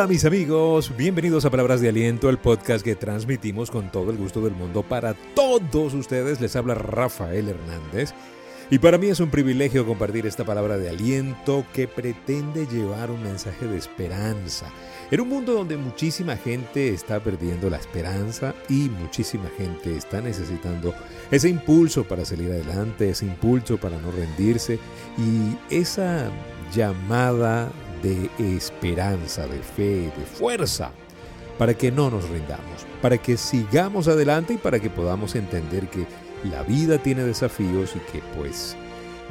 Hola mis amigos, bienvenidos a Palabras de Aliento, el podcast que transmitimos con todo el gusto del mundo para todos ustedes. Les habla Rafael Hernández y para mí es un privilegio compartir esta palabra de aliento que pretende llevar un mensaje de esperanza. En un mundo donde muchísima gente está perdiendo la esperanza y muchísima gente está necesitando ese impulso para salir adelante, ese impulso para no rendirse y esa llamada de esperanza, de fe, de fuerza, para que no nos rindamos, para que sigamos adelante y para que podamos entender que la vida tiene desafíos y que pues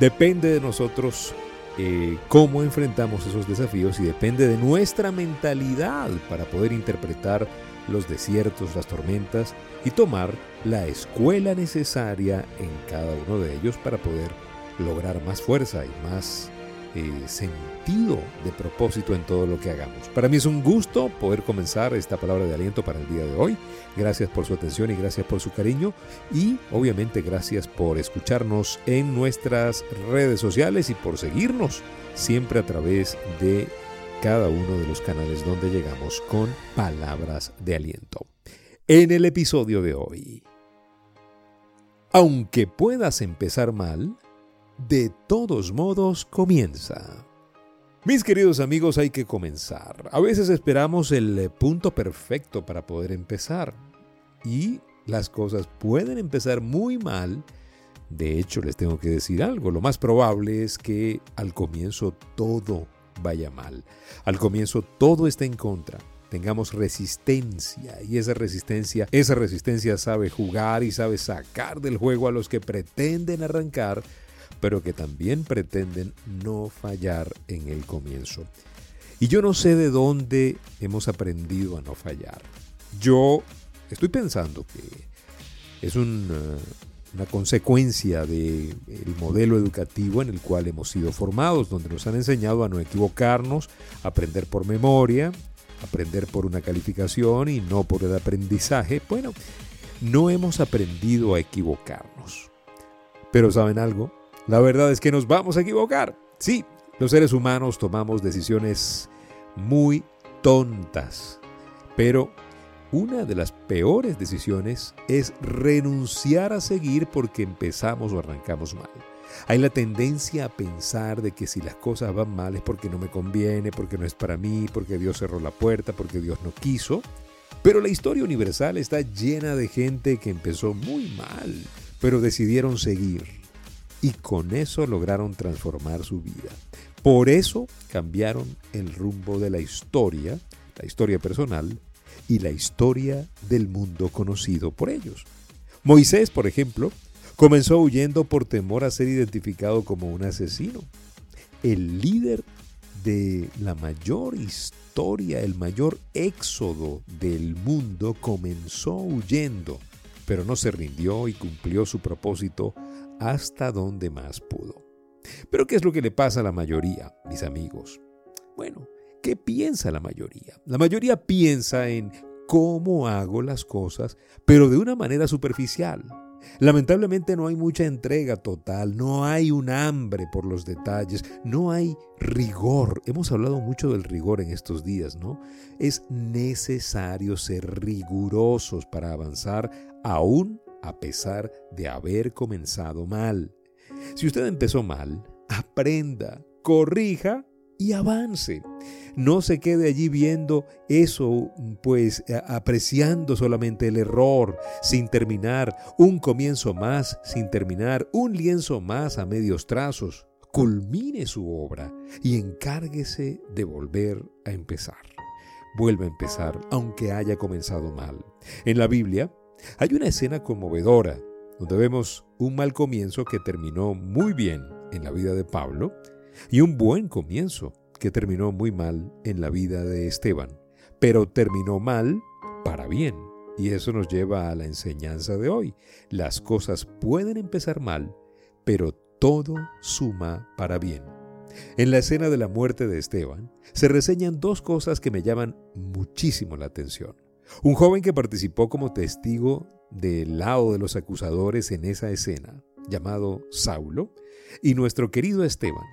depende de nosotros eh, cómo enfrentamos esos desafíos y depende de nuestra mentalidad para poder interpretar los desiertos, las tormentas y tomar la escuela necesaria en cada uno de ellos para poder lograr más fuerza y más eh, sentido de propósito en todo lo que hagamos. Para mí es un gusto poder comenzar esta palabra de aliento para el día de hoy. Gracias por su atención y gracias por su cariño y obviamente gracias por escucharnos en nuestras redes sociales y por seguirnos siempre a través de cada uno de los canales donde llegamos con palabras de aliento. En el episodio de hoy, aunque puedas empezar mal, de todos modos comienza. Mis queridos amigos, hay que comenzar. A veces esperamos el eh, punto perfecto para poder empezar. Y las cosas pueden empezar muy mal. De hecho, les tengo que decir algo. Lo más probable es que al comienzo todo vaya mal. Al comienzo todo está en contra. Tengamos resistencia y esa resistencia, esa resistencia sabe jugar y sabe sacar del juego a los que pretenden arrancar pero que también pretenden no fallar en el comienzo. Y yo no sé de dónde hemos aprendido a no fallar. Yo estoy pensando que es una, consecuencia del modelo educativo en el cual hemos sido formados, donde nos han enseñado a no equivocarnos, aprender por memoria, aprender por una calificación y no por el aprendizaje. Bueno, no hemos aprendido a equivocarnos. Pero ¿saben algo? La verdad es que nos vamos a equivocar. Sí, los seres humanos tomamos decisiones muy tontas. Pero una de las peores decisiones es renunciar a seguir porque empezamos o arrancamos mal. Hay la tendencia a pensar de que si las cosas van mal es porque no me conviene, porque no es para mí, porque Dios cerró la puerta, porque Dios no quiso. Pero la historia universal está llena de gente que empezó muy mal, pero decidieron seguir y con eso lograron transformar su vida. Por eso cambiaron el rumbo de la historia, la historia personal y la historia del mundo conocido por ellos. Moisés, por ejemplo, comenzó huyendo por temor a ser identificado como un asesino. El líder de la mayor historia, el mayor éxodo del mundo comenzó huyendo, pero no se rindió y cumplió su propósito hasta donde más pudo. Pero ¿qué es lo que le pasa a la mayoría, mis amigos? Bueno, ¿qué piensa la mayoría? La mayoría piensa en cómo hago las cosas, pero de una manera superficial. Lamentablemente no hay mucha entrega total, no hay un hambre por los detalles, no hay rigor. Hemos hablado mucho del rigor en estos días, ¿no? Es necesario ser rigurosos para avanzar aún a pesar de haber comenzado mal. Si usted empezó mal, aprenda, corrija y avance. No se quede allí viendo eso, pues apreciando solamente el error sin terminar, un comienzo más sin terminar, un lienzo más a medios trazos. Culmine su obra y encárguese de volver a empezar. Vuelva a empezar, aunque haya comenzado mal. En la Biblia, hay una escena conmovedora donde vemos un mal comienzo que terminó muy bien en la vida de Pablo y un buen comienzo que terminó muy mal en la vida de Esteban, pero terminó mal para bien. Y eso nos lleva a la enseñanza de hoy. Las cosas pueden empezar mal, pero todo suma para bien. En la escena de la muerte de Esteban se reseñan dos cosas que me llaman muchísimo la atención. Un joven que participó como testigo del lado de los acusadores en esa escena, llamado Saulo, y nuestro querido Esteban,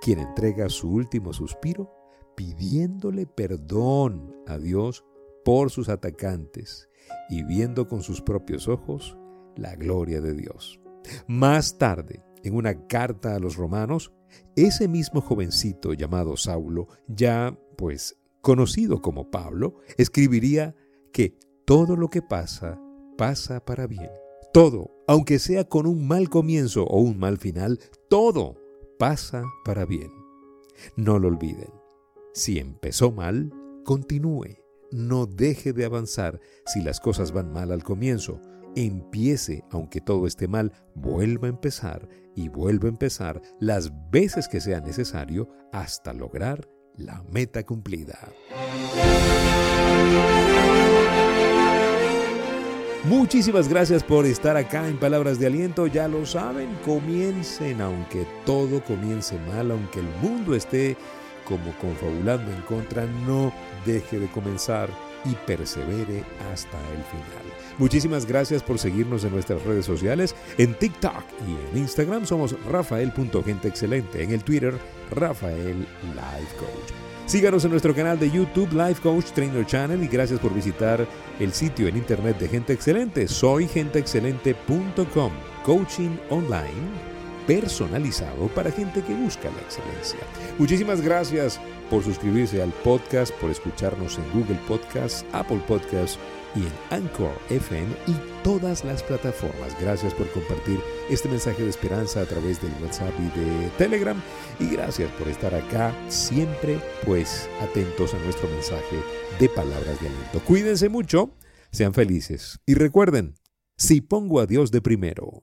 quien entrega su último suspiro pidiéndole perdón a Dios por sus atacantes y viendo con sus propios ojos la gloria de Dios. Más tarde, en una carta a los romanos, ese mismo jovencito llamado Saulo, ya pues conocido como Pablo, escribiría que todo lo que pasa, pasa para bien. Todo, aunque sea con un mal comienzo o un mal final, todo pasa para bien. No lo olviden. Si empezó mal, continúe. No deje de avanzar si las cosas van mal al comienzo. Empiece, aunque todo esté mal, vuelva a empezar y vuelva a empezar las veces que sea necesario hasta lograr la meta cumplida. Muchísimas gracias por estar acá en Palabras de Aliento. Ya lo saben, comiencen, aunque todo comience mal, aunque el mundo esté como confabulando en contra, no deje de comenzar y persevere hasta el final. Muchísimas gracias por seguirnos en nuestras redes sociales. En TikTok y en Instagram somos rafael.genteexcelente. En el Twitter, Rafael Life Coach. Síganos en nuestro canal de YouTube Life Coach Trainer Channel y gracias por visitar el sitio en internet de Gente Excelente. Soy genteexcelente.com. Coaching online personalizado para gente que busca la excelencia. Muchísimas gracias por suscribirse al podcast, por escucharnos en Google Podcasts, Apple Podcasts y en Anchor FM y todas las plataformas. Gracias por compartir este mensaje de esperanza a través del WhatsApp y de Telegram. Y gracias por estar acá siempre, pues, atentos a nuestro mensaje de palabras de aliento. Cuídense mucho, sean felices y recuerden, si pongo a Dios de primero,